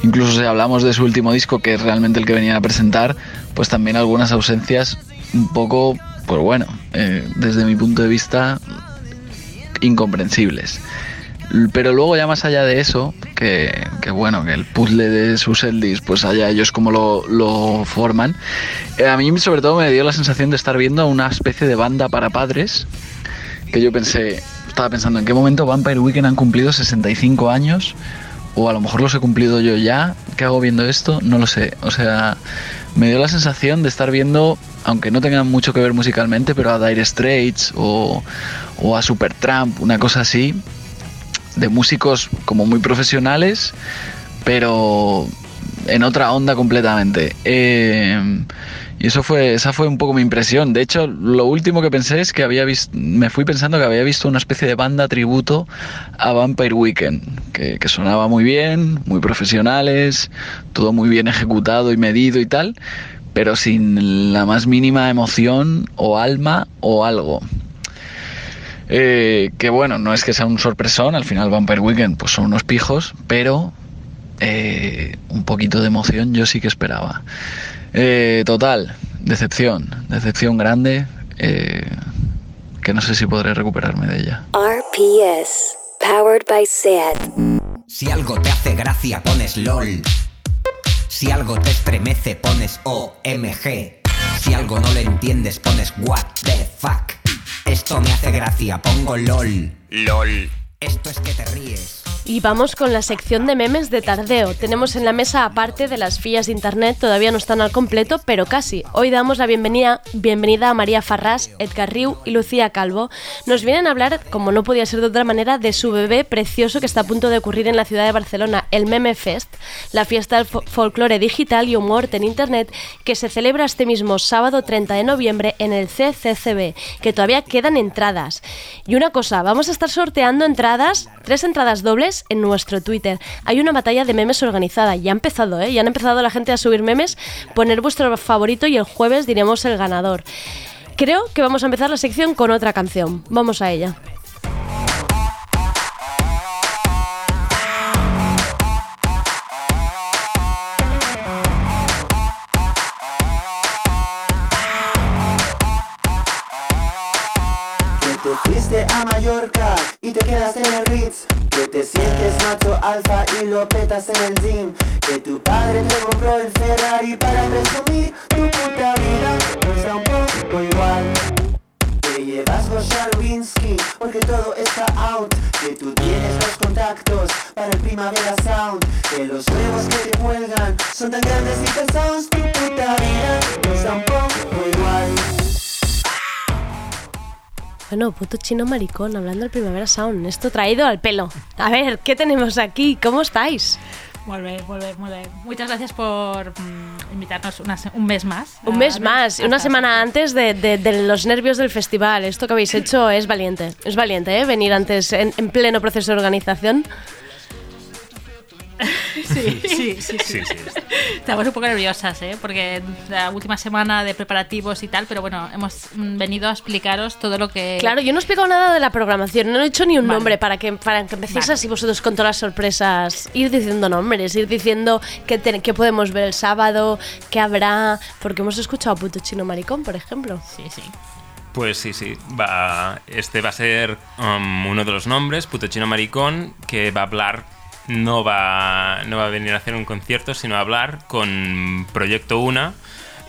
Incluso si hablamos de su último disco, que es realmente el que venía a presentar, pues también algunas ausencias un poco, pues bueno, eh, desde mi punto de vista, incomprensibles. Pero luego ya más allá de eso, que, que bueno, que el puzzle de sus setlist, pues allá ellos como lo, lo forman, eh, a mí sobre todo me dio la sensación de estar viendo una especie de banda para padres, que yo pensé, estaba pensando en qué momento Vampire Weekend han cumplido 65 años, o a lo mejor los he cumplido yo ya, ¿qué hago viendo esto? No lo sé, o sea, me dio la sensación de estar viendo, aunque no tengan mucho que ver musicalmente, pero a Dire Straits o, o a Supertramp, una cosa así, de músicos como muy profesionales, pero en otra onda completamente. Eh, y eso fue, esa fue un poco mi impresión. De hecho, lo último que pensé es que había visto, me fui pensando que había visto una especie de banda tributo a Vampire Weekend, que, sonaba muy bien, muy profesionales, todo muy bien ejecutado y medido y tal, pero sin la más mínima emoción o alma o algo. Eh, que bueno, no es que sea un sorpresón, al final Vampire Weekend pues son unos pijos, pero eh, un poquito de emoción yo sí que esperaba. Eh, total, decepción, decepción grande, eh, que no sé si podré recuperarme de ella. RPS, powered by SAT. Si algo te hace gracia, pones LOL. Si algo te estremece, pones OMG. Si algo no le entiendes, pones What the fuck. Esto me hace gracia, pongo LOL. LOL. Esto es que te ríes. Y vamos con la sección de memes de tardeo. Tenemos en la mesa, aparte de las fillas de internet, todavía no están al completo, pero casi. Hoy damos la bienvenida, bienvenida a María Farrás, Edgar Riu y Lucía Calvo. Nos vienen a hablar, como no podía ser de otra manera, de su bebé precioso que está a punto de ocurrir en la ciudad de Barcelona, el Meme Fest, la fiesta del fo- folclore digital y humor en internet que se celebra este mismo sábado 30 de noviembre en el CCCB, que todavía quedan entradas. Y una cosa, vamos a estar sorteando entradas, tres entradas dobles en nuestro Twitter. Hay una batalla de memes organizada, ya ha empezado, ¿eh? Ya han empezado la gente a subir memes, poner vuestro favorito y el jueves diremos el ganador. Creo que vamos a empezar la sección con otra canción. Vamos a ella. Mallorca y te quedas en el Ritz. Que te sientes macho alfa y lo petas en el gym. Que tu padre te compró el Ferrari para presumir Tu puta vida. Está un poco igual. Que llevas Gosha Lewinsky porque todo está out. Que tú tienes los contactos para el Primavera Sound. Que los huevos que te cuelgan son tan grandes y pesados Tu puta vida. Está un poco igual Bueno, puto chino maricón, hablando del Primavera Sound. Esto traído al pelo. A ver, ¿qué tenemos aquí? ¿Cómo estáis? Bé, molt bé. Muchas gracias por mm, invitarnos una un mes más. Un mes más, una semana antes de, de- de los nervios del festival. Esto que habéis hecho es valiente. Es valiente, ¿eh? Venir antes en, en pleno proceso de organización. Sí, sí, sí, sí. Estamos un poco nerviosas, ¿eh? Porque la última semana de preparativos y tal, pero bueno, hemos venido a explicaros todo lo que... Claro, yo no he explicado nada de la programación, no he hecho ni un Vale. nombre para que, para que empecéis Vale. así vosotros con todas las sorpresas. Ir diciendo nombres, ir diciendo qué, te- qué podemos ver el sábado, qué habrá. Porque hemos escuchado a Puto Chino Maricón, por ejemplo. Sí, sí. Pues sí, sí. Va, este va a ser um, uno de los nombres, Puto Chino Maricón, que va a hablar. No va, no va a venir a hacer un concierto, sino a hablar con Proyecto Una.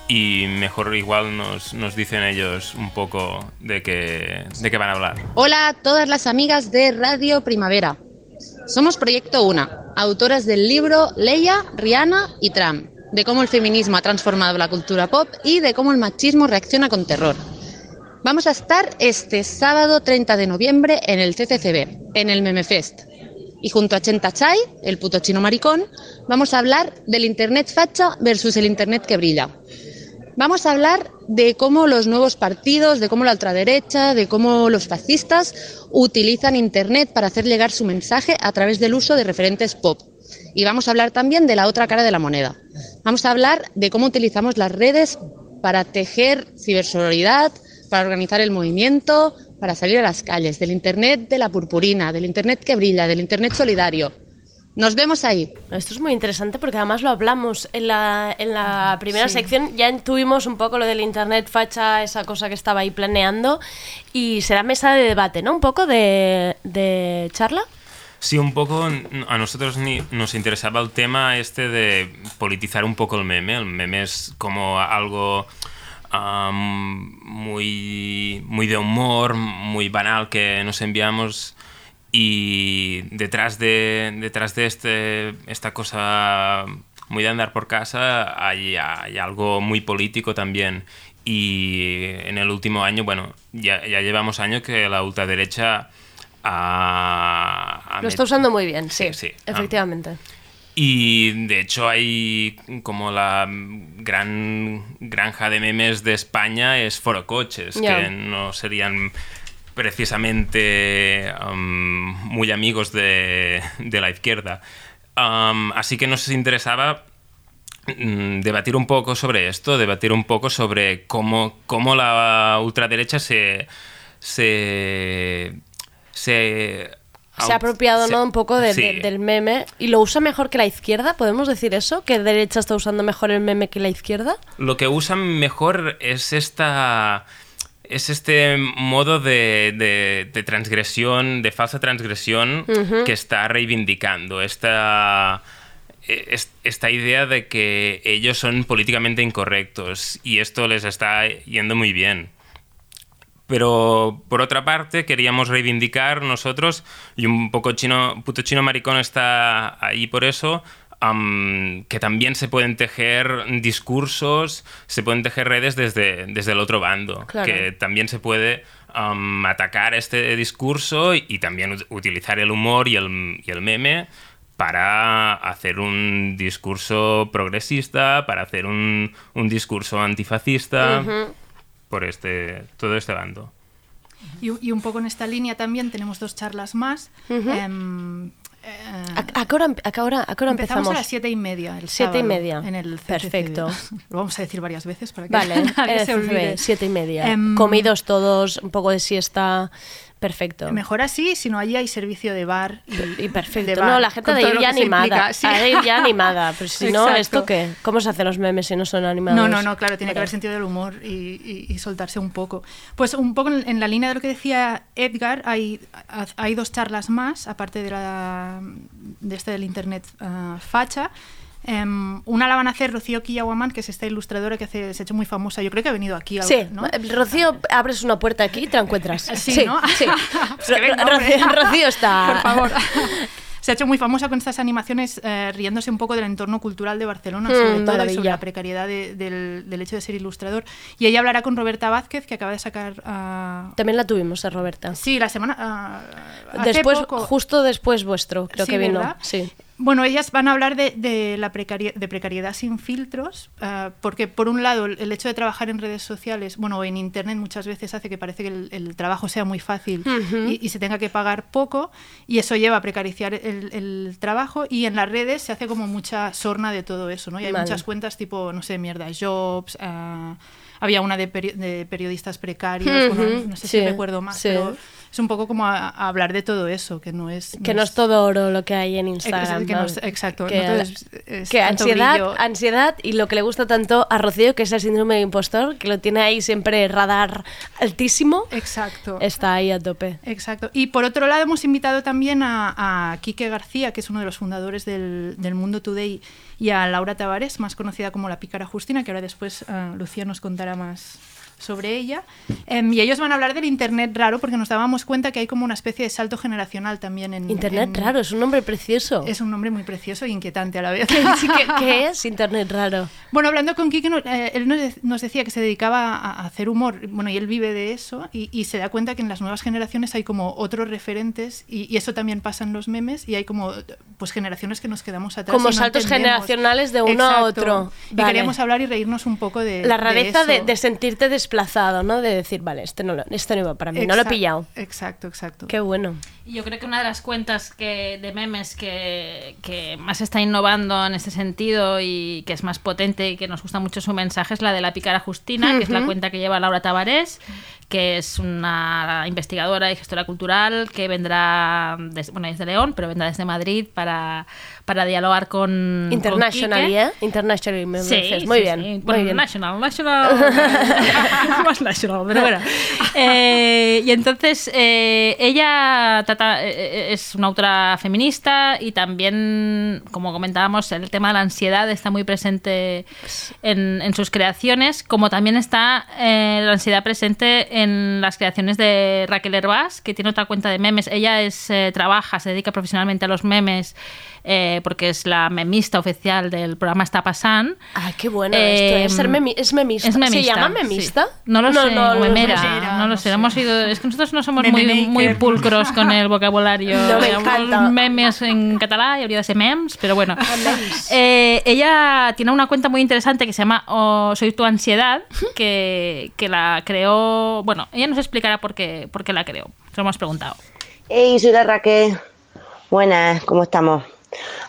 Y mejor igual nos, nos dicen ellos un poco de qué, de qué van a hablar. Hola a todas las amigas de Radio Primavera. Somos Proyecto Una, autoras del libro Leia, Rihanna y Trump, de cómo el feminismo ha transformado la cultura pop y de cómo el machismo reacciona con terror. Vamos a estar este sábado 30 de noviembre en el CCCB, en el Memefest. Y junto a Chenta Chai, el puto chino maricón, vamos a hablar del Internet facha versus el Internet que brilla. Vamos a hablar de cómo los nuevos partidos, de cómo la ultraderecha, de cómo los fascistas utilizan Internet para hacer llegar su mensaje a través del uso de referentes pop. Y vamos a hablar también de la otra cara de la moneda. Vamos a hablar de cómo utilizamos las redes para tejer cibersororidad, para organizar el movimiento, para salir a las calles, del Internet de la purpurina, del Internet que brilla, del Internet solidario. Nos vemos ahí. Esto es muy interesante porque además lo hablamos en la, en la primera Sí. sección. Ya tuvimos un poco lo del internet facha, esa cosa que estaba ahí planeando. Y será mesa de debate, ¿no? Un poco de, de charla. Sí, un poco a nosotros ni- nos interesaba el tema este de politizar un poco el meme. El meme es como algo am, muy, muy de humor, muy banal que nos enviamos y detrás de, detrás de este, esta cosa muy de andar por casa hay, hay algo muy político también. Y en el último año, bueno, ya, ya llevamos años que la ultraderecha ha, ha Lo está usando muy bien, sí. sí. Efectivamente. Y de hecho hay como la gran granja de memes de España es Forocoches, Ya. que no serían precisamente um, muy amigos de, de la izquierda. Um, así que nos interesaba mm, debatir un poco sobre esto, debatir un poco sobre cómo, cómo la ultraderecha se... se, se Se ha apropiado, se- ¿no? Un poco de- sí. de- del meme. ¿Y lo usa mejor que la izquierda? ¿Podemos decir eso? ¿Que derecha está usando mejor el meme que la izquierda? Lo que usan mejor es esta. Es este modo de, de- de transgresión, de falsa transgresión que está reivindicando. Esta, es- esta idea de que ellos son políticamente incorrectos y esto les está yendo muy bien. Pero por otra parte, queríamos reivindicar nosotros, y un poco chino, puto chino maricón está ahí por eso, am, que también se pueden tejer discursos, se pueden tejer redes desde, desde el otro bando. Claro. Que también se puede am, atacar este discurso y, y también ut- utilizar el humor y el, y el meme para hacer un discurso progresista, para hacer un, un discurso antifascista Ujú. Por este todo este bando. Y, y un poco en esta línea también tenemos dos charlas más. Ujú. Em, eh, ¿A, a qué hora, empe- a qué hora- a qué hora empezamos empezamos? a las siete y media. El Siete y media. En el CCCB. Perfecto. Lo vamos a decir varias veces para que Vale, nadie se olvide. siete y media. Em, Comidos todos, un poco de siesta. Perfecto. Mejor así, si no allí hay servicio de bar. Y, Y perfecto. de bar, no, la gente con de ir ya animada. sí. A de ir ya animada. Pero si no. ¿esto qué? ¿Cómo se hacen los memes si no son animados? No, no, no, claro, tiene que haber sentido del humor y, y- y soltarse un poco. Pues un poco en, en la línea de lo que decía Edgar, hay, hay dos charlas más, aparte de, la, de este del Internet ah, facha. Em, una la van a hacer Rocío Kiyawaman, que es esta ilustradora que hace- se ha hecho muy famosa. Yo creo que ha venido aquí. Sí, ¿no? Rocío, abres una puerta aquí y te la encuentras. Sí, ¿no? sí. Pues venga, Ro- hombre. Rocío, Rocío está... Por favor. Se ha hecho muy famosa con estas animaciones eh, riéndose un poco del entorno cultural de Barcelona, Mm, sobre todo, y sobre la precariedad de- del, del hecho de ser ilustrador. Y ella hablará con Roberta Vázquez, que acaba de sacar... ah, También la tuvimos a Roberta. Sí, la semana... ah, Después, poco. justo después vuestro, creo Sí, que vino. ¿verdad? Sí. Bueno, ellas van a hablar de, de la precari- de precariedad sin filtros, ah, porque por un lado el, hecho de trabajar en redes sociales, bueno, en internet muchas veces hace que parece que el, el trabajo sea muy fácil y, y se tenga que pagar poco, y eso lleva a precariciar el, el trabajo, y en las redes se hace como mucha sorna de todo eso, ¿no? Y hay Vale. muchas cuentas tipo, no sé, mierda, jobs, ah, había una de, peri- de periodistas precarios, bueno, no sé sí, si recuerdo más, sí. pero es un poco como a, a hablar de todo eso, que no es... Que no es todo oro lo que hay en Instagram. que no es- exacto, Que, no todo es- es que ansiedad, brillo. ansiedad y lo que le gusta tanto a Rocío, que es el síndrome de impostor, que lo tiene ahí siempre radar altísimo. Exacto. Está ahí a tope. Exacto. Y por otro lado hemos invitado también a, a Quique García, que es uno de los fundadores del, del Mundo Today, y a Laura Tavares, más conocida como la Pícara Justina, que ahora después eh, Lucía nos contará más, sobre ella. Em, y ellos van a hablar del Internet raro porque nos dábamos cuenta que hay como una especie de salto generacional también en... Internet en- raro, es un nombre precioso. Es un nombre muy precioso e inquietante a la vez. ¿Qué, qué es Internet raro? Bueno, hablando con Kike, eh, él nos, de- decía que se dedicaba a, a hacer humor, bueno, y él vive de eso, y, y se da cuenta que en las nuevas generaciones hay como otros referentes, y, y eso también pasa en los memes, y hay como pues generaciones que nos quedamos atrás. Como y no saltos generacionales de uno a Exacto. otro. Y Vale. queríamos hablar y reírnos un poco de La rareza de, eso. de sentirte desplazado, ¿no? De decir, vale, este no, lo, este no iba para mí, no lo he Exacto, pillado. Exacto, exacto. Qué bueno. Y Yo creo que una de las cuentas que, de memes que, que más está innovando en este sentido y que es más potente y que nos gusta mucho su mensaje es la de la Pícara Justina, que es la cuenta que lleva Laura Tavares, que es una investigadora y gestora cultural que vendrá, des- bueno, es de León, pero vendrá desde Madrid para, para dialogar con con International, Quique. ¿eh? International me Sí, dices. Muy sí, bien. sí. Muy Bueno, bien. national, national. más national, pero bueno. Eh, y entonces eh, ella trata- eh, es una autora feminista y también, como comentábamos, el tema de la ansiedad está muy presente en, en sus creaciones, como también está eh, la ansiedad presente en las creaciones de Raquel Herbás, que tiene otra cuenta de memes. Ella es eh, trabaja, se dedica profesionalmente a los memes. Eh, porque es la memista oficial del programa Está Pasan. Ah, qué bueno esto, ¿eh? Ser memi- es memista. Es ¿Se memista, llama sí. memista? No lo No, sé, no, o no, memera, memera, no lo sé. Hemos ido, es que nosotros no somos muy, muy pulcros con el vocabulario. No, me encanta. memes en catalán y habría de ser memes, pero bueno. Eh, ella tiene una cuenta muy interesante que se llama oh, Soy tu ansiedad, que, que la creó. Bueno, ella nos explicará por qué, por qué la creó. Se lo hemos preguntado. Hey, soy la Raquel. Buenas, ¿cómo estamos?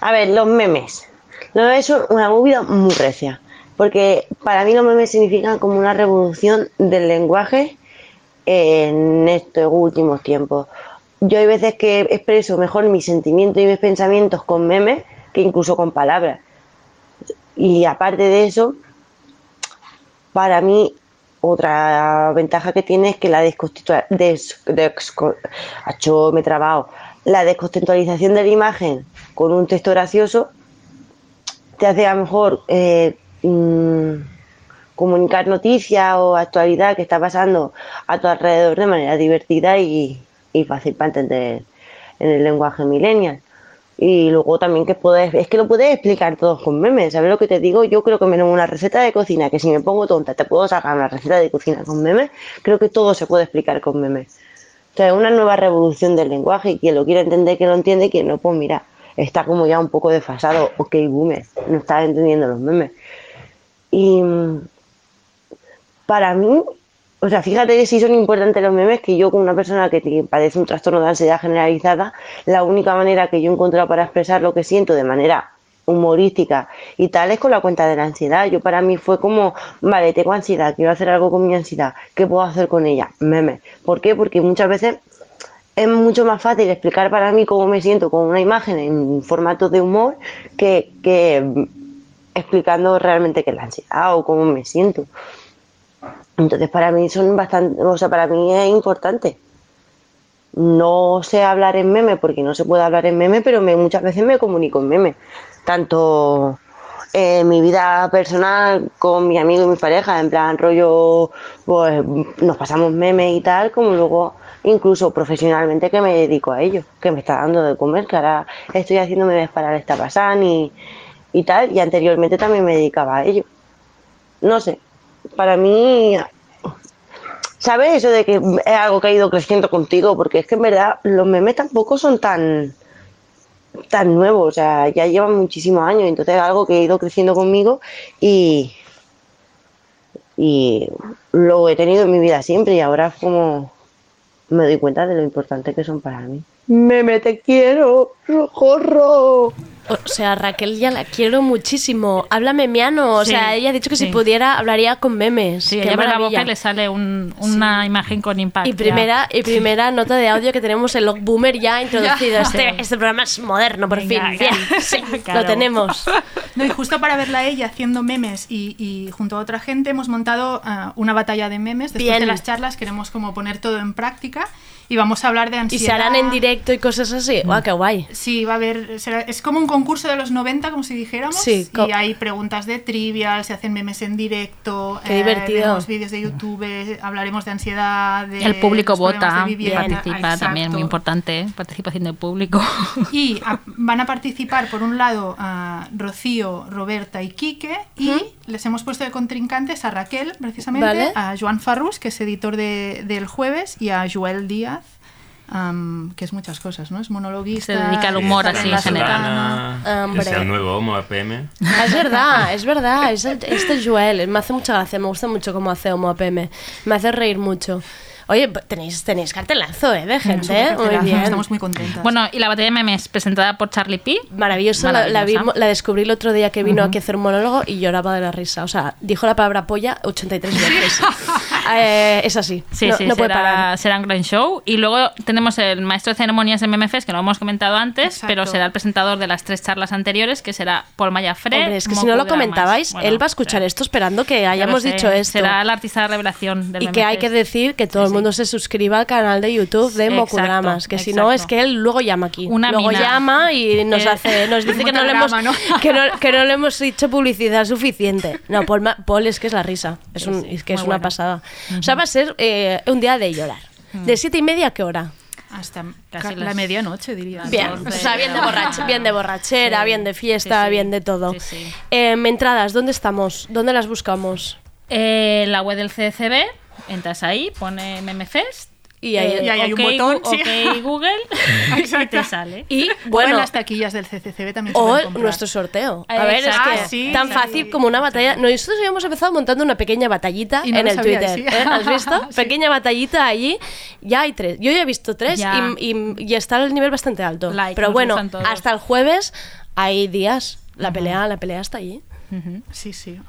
A ver, los memes. Los memes son una movida muy recia. Porque para mí los memes significan como una revolución del lenguaje en estos últimos tiempos. Yo hay veces que expreso mejor mis sentimientos y mis pensamientos con memes que incluso con palabras. Y aparte de eso, para mí otra ventaja que tiene es que la desconstitua- des- Acho, me he trabado. La descontextualización de la imagen con un texto gracioso te hace a lo mejor eh, mm, comunicar noticias o actualidad que está pasando a tu alrededor de manera divertida y, fácil para entender en el lenguaje millennial. Y luego también que puedes, es que lo puedes explicar todo con memes, ¿sabes lo que te digo? Yo creo que menos una receta de cocina, que si me pongo tonta te puedo sacar una receta de cocina con memes, creo que todo se puede explicar con memes. O sea, es una nueva revolución del lenguaje y quien lo quiere entender, que lo entiende, quien no, pues mira, está como ya un poco desfasado. Ok, boomer, no estás entendiendo los memes. Y mm, para mí, o sea, fíjate que sí son importantes los memes, que yo como una persona que padece un trastorno de ansiedad generalizada, la única manera que yo he encontrado para expresar lo que siento de manera humorística y tal es con la cuenta de la ansiedad. Yo para mí fue como, vale, tengo ansiedad, quiero hacer algo con mi ansiedad, ¿qué puedo hacer con ella? Memes. ¿Por qué? Porque muchas veces es mucho más fácil explicar para mí cómo me siento con una imagen en formato de humor que, explicando realmente qué es la ansiedad o cómo me siento. Entonces para mí son bastante, o sea, para mí es importante. No sé hablar en meme porque no se puede hablar en meme, pero me, muchas veces me comunico en meme. Tanto en mi vida personal con mi amigo y mi pareja, en plan rollo, pues nos pasamos memes y tal, como luego incluso profesionalmente que me dedico a ello, que me está dando de comer, que ahora estoy haciendo memes para el Estapasán y, y tal, y anteriormente también me dedicaba a ello. No sé, para mí ¿Sabes eso de que es algo que ha ido creciendo contigo? Porque es que en verdad los memes tampoco son tan tan nuevos, o sea, ya llevan muchísimos años, entonces es algo que ha ido creciendo conmigo y y lo he tenido en mi vida siempre y ahora es como me doy cuenta de lo importante que son para mí. Meme, te quiero, socorro. O sea, Raquel ya la quiero muchísimo. Habla memiano. O Sí, sea, ella ha dicho que sí. si pudiera hablaría con memes. Sí, ella la boca y le sale un- una imagen con impacto. Y primera, y primera nota de audio que tenemos el log boomer ya introducido. Ya. Este, Sí. este programa es moderno, por Venga, fin. Bien, sí, Claro. lo tenemos. No, y justo para verla a ella haciendo memes y, y junto a otra gente hemos montado ah, una batalla de memes. Después Bien. de las charlas queremos como poner todo en práctica y vamos a hablar de Y ansiedad. se harán en directo y cosas así. ¡Guau, qué guay! Sí, va a haber. será- es como un concurso de los 90, como si dijéramos. Sí, y hay preguntas de trivial, se hacen memes en directo. Qué divertido. vemos vídeos de YouTube, hablaremos de ansiedad. De El público vota, de vivienda, participa también, muy importante, ¿eh? participación del público. Y a- van a participar, por un lado, a Rocío, Roberta y Quique, y les hemos puesto de contrincantes a Raquel, precisamente, Vale. a Joan Farrus, que es editor de, del Jueves, y a Joel Díaz, am, que es muchas cosas, ¿no? Es monologuista. Se dedica al humor sale así, en general. Hombre. Es el nuevo Homo APM. Ah, Es verdad, es verdad. Es el- este es Joel. Me hace mucha gracia. Me gusta mucho cómo hace Homo APM. Me hace reír mucho. Oye, tenéis, tenéis cartelazo, ¿eh? De gente, ¿eh? Muy bien. Estamos muy contentas. Bueno, y la batalla de memes presentada por Charlie P. Maravilloso, la, la, vi- la descubrí el otro día que vino Ujú. aquí a hacer un monólogo y lloraba de la risa. O sea, dijo la palabra polla 83 veces. Eh, es así. Sí, no, sí, no puede será, parar. será un gran show. Y luego tenemos el maestro de ceremonias de MMFest, que lo hemos comentado antes, pero será el presentador de las tres charlas anteriores, que será Paul Mayafre. Hombre, es que si no lo comentabais, él va a escuchar esto esperando que hayamos dicho esto. Será el artista de revelación del Y que hay que decir que todo el mundo se suscriba al canal de YouTube de Mocudramas, que si no es que él luego llama aquí. Una luego mina. llama y nos hace, nos dice que no, le hemos, ¿no? que, no, que no le hemos hecho publicidad suficiente. No, Paul, Paul es que es la risa, es, un- es que es una O sea, va a ser eh, un día de llorar. ¿De siete y media a qué hora? Hasta Casi ca- la las- medianoche, diría. Bien, o sea, bien de, borrache- bien de borrachera, Sí, bien de fiesta, sí, sí. bien de todo. Sí, sí. Em, entradas, ¿dónde estamos? ¿Dónde las buscamos? Eh, la web del CCB, entras ahí, pone MMFest. Y ahí- eh, y ahí hay un ok, botón, Gu- sí. ok, Google, y te sale. Y Bueno, bueno, las taquillas del CCCB también se O nuestro sorteo. A Eh, ver, es que Ah, sí, tan sí. fácil como una batalla. Nosotros habíamos empezado montando una pequeña batallita Y no en el sabía, Twitter. sí. ¿eh? ¿Has visto? Sí. Pequeña batallita allí. Ya hay tres. Yo ya he visto tres Ya. y, y- y está el nivel bastante alto. Like, Pero bueno, hasta el jueves hay días. La pelea, la pelea está allí. Sí, sí.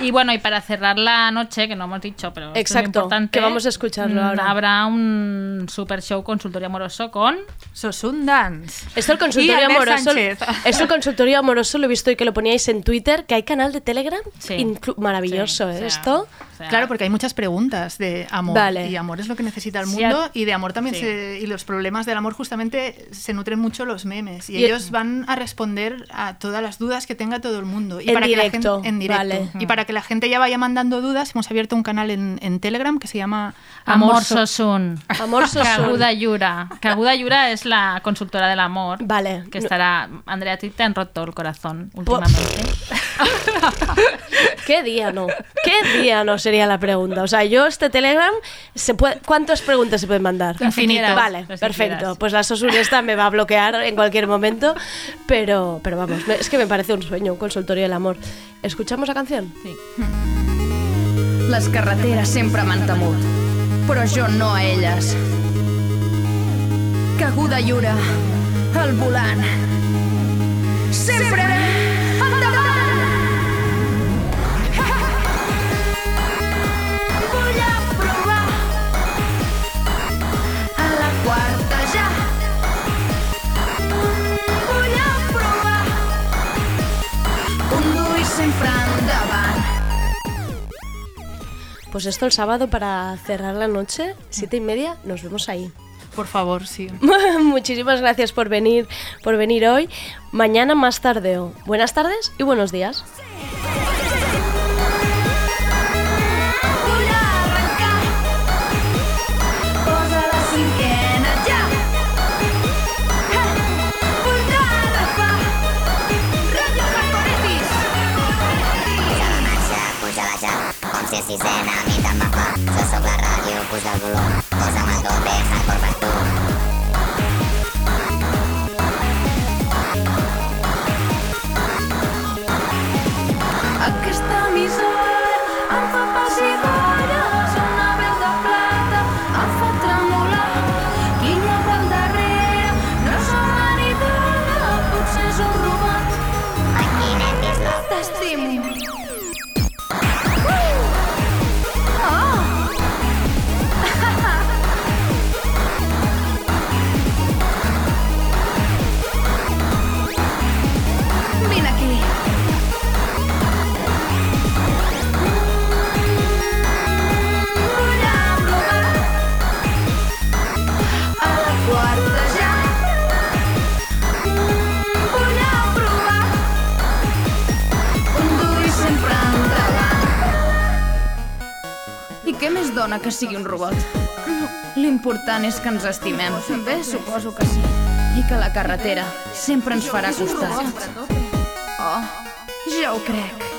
Y bueno, y para cerrar la noche, que no hemos dicho, pero esto es Exacto, importante, que vamos a escucharlo mm, ahora. Habrá un super show consultorio amoroso con Sosun Dance. Esto el consultorio Y amoroso. Sánchez. Esto el consultorio amoroso lo he visto y que lo poníais en Twitter, que hay canal de Telegram. Sí. Maravilloso, Sí, ¿eh? o sea, Esto. o sea, Claro, porque hay muchas preguntas de amor. Vale. Y amor es lo que necesita el Sí, mundo. a- y de amor también sí. se- y los problemas del amor justamente se nutren mucho los memes. Y, Y- ellos van a responder a todas las dudas que tenga todo el mundo. Y En para que la directo, gente, en directo. vale. Y para que la gente ya vaya mandando dudas, hemos abierto un canal en, en Telegram que se llama Amor So- Sosun. Amor Sosun. Kaguda Yura. Kaguda Yura es la consultora del amor. Vale. Que estará. Andrea, a ti te han roto el corazón últimamente. ¿Qué día no? ¿Qué día no sería la pregunta? O sea, yo este Telegram, se puede, ¿cuántas preguntas se pueden mandar? Que quieras, Vale, las que perfecto. Pues la Sosun esta me va a bloquear en cualquier momento, pero, pero vamos, es que me parece un sueño, un consultorio del amor. ¿Escuchamos la canción? Sí. Les carreteres sempre m'han temut, però jo no a elles. Caguda lliure, al volant. Sempre endavant! Pues esto el sábado para cerrar la noche, siete y media, nos vemos ahí. Por favor, sí. Muchísimas gracias por venir, por venir hoy. Mañana más tardeo. Buenas tardes y buenos días. Que sigui un robot. L'important és que ens estimem. Bé, suposo que sí. I que la carretera sempre ens farà costat. Oh, ja ho crec.